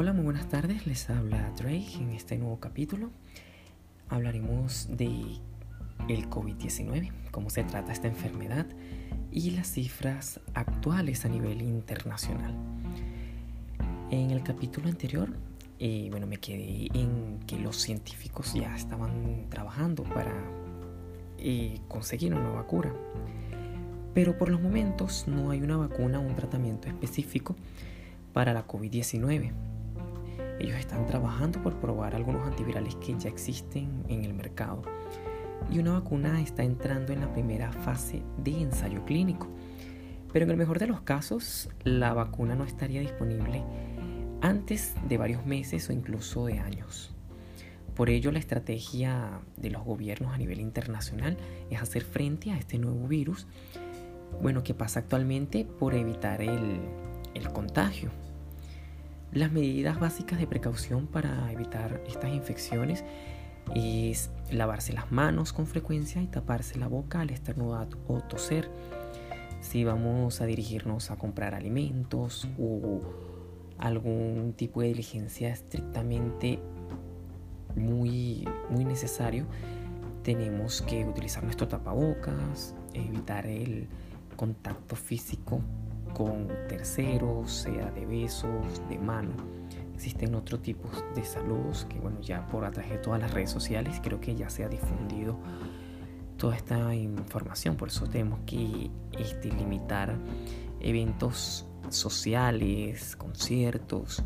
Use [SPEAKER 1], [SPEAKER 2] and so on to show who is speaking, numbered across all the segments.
[SPEAKER 1] Hola, muy buenas tardes. Les habla Drake en este nuevo capítulo. Hablaremos de el COVID-19, cómo se trata esta enfermedad y las cifras actuales a nivel internacional. En el capítulo anterior, eh, bueno, me quedé en que los científicos ya estaban trabajando para eh, conseguir una nueva cura. Pero por los momentos no hay una vacuna o un tratamiento específico para la COVID-19. Ellos están trabajando por probar algunos antivirales que ya existen en el mercado. Y una vacuna está entrando en la primera fase de ensayo clínico. Pero en el mejor de los casos, la vacuna no estaría disponible antes de varios meses o incluso de años. Por ello, la estrategia de los gobiernos a nivel internacional es hacer frente a este nuevo virus, bueno, que pasa actualmente por evitar el, el contagio. Las medidas básicas de precaución para evitar estas infecciones es lavarse las manos con frecuencia y taparse la boca al estornudar o toser. Si vamos a dirigirnos a comprar alimentos o algún tipo de diligencia estrictamente muy, muy necesario, tenemos que utilizar nuestro tapabocas, evitar el contacto físico con terceros, sea de besos, de mano. Existen otros tipos de saludos que, bueno, ya por a de todas las redes sociales creo que ya se ha difundido toda esta información. Por eso tenemos que este, limitar eventos sociales, conciertos.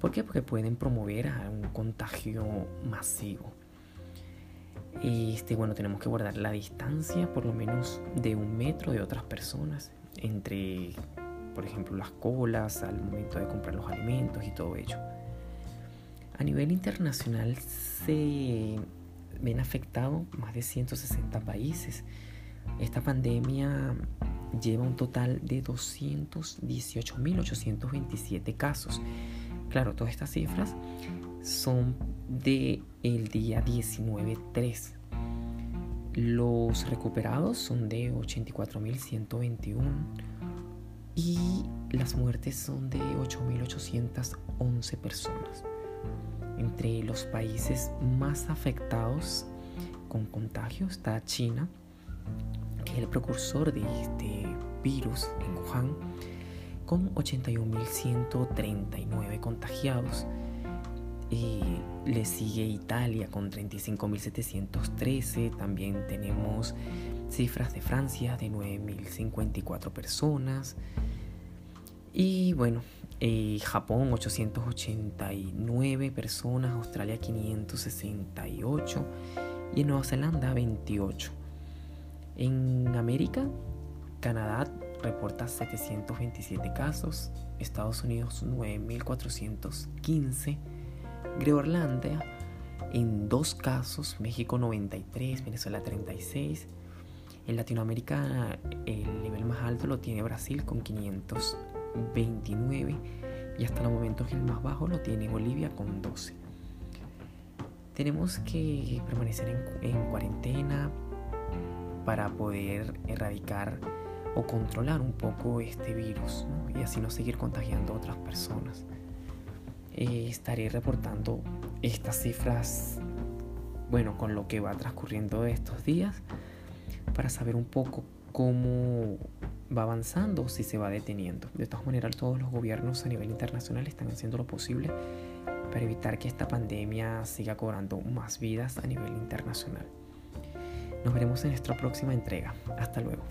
[SPEAKER 1] ¿Por qué? Porque pueden promover a un contagio masivo. Este, bueno, tenemos que guardar la distancia por lo menos de un metro de otras personas entre, por ejemplo, las colas al momento de comprar los alimentos y todo ello. A nivel internacional se ven afectados más de 160 países. Esta pandemia lleva un total de 218.827 casos. Claro, todas estas cifras son de el día 19-3. Los recuperados son de 84.121 y las muertes son de 8.811 personas. Entre los países más afectados con contagio está China, que es el precursor de este virus en Wuhan, con 81.139 contagiados y le sigue Italia con 35.713. También tenemos cifras de Francia de 9.054 personas. Y bueno, eh, Japón 889 personas, Australia 568 y en Nueva Zelanda 28. En América, Canadá reporta 727 casos, Estados Unidos 9415 Groenlandia en dos casos, México 93, Venezuela 36. En Latinoamérica el nivel más alto lo tiene Brasil con 529 y hasta los momentos el más bajo lo tiene Bolivia con 12. Tenemos que permanecer en, cuarentena para poder erradicar o controlar un poco este virus y así no seguir contagiando a otras personas. Eh, estaré reportando estas cifras, bueno, con lo que va transcurriendo estos días, para saber un poco cómo va avanzando, si se va deteniendo. De todas maneras, todos los gobiernos a nivel internacional están haciendo lo posible para evitar que esta pandemia siga cobrando más vidas a nivel internacional. Nos veremos en nuestra próxima entrega. Hasta luego.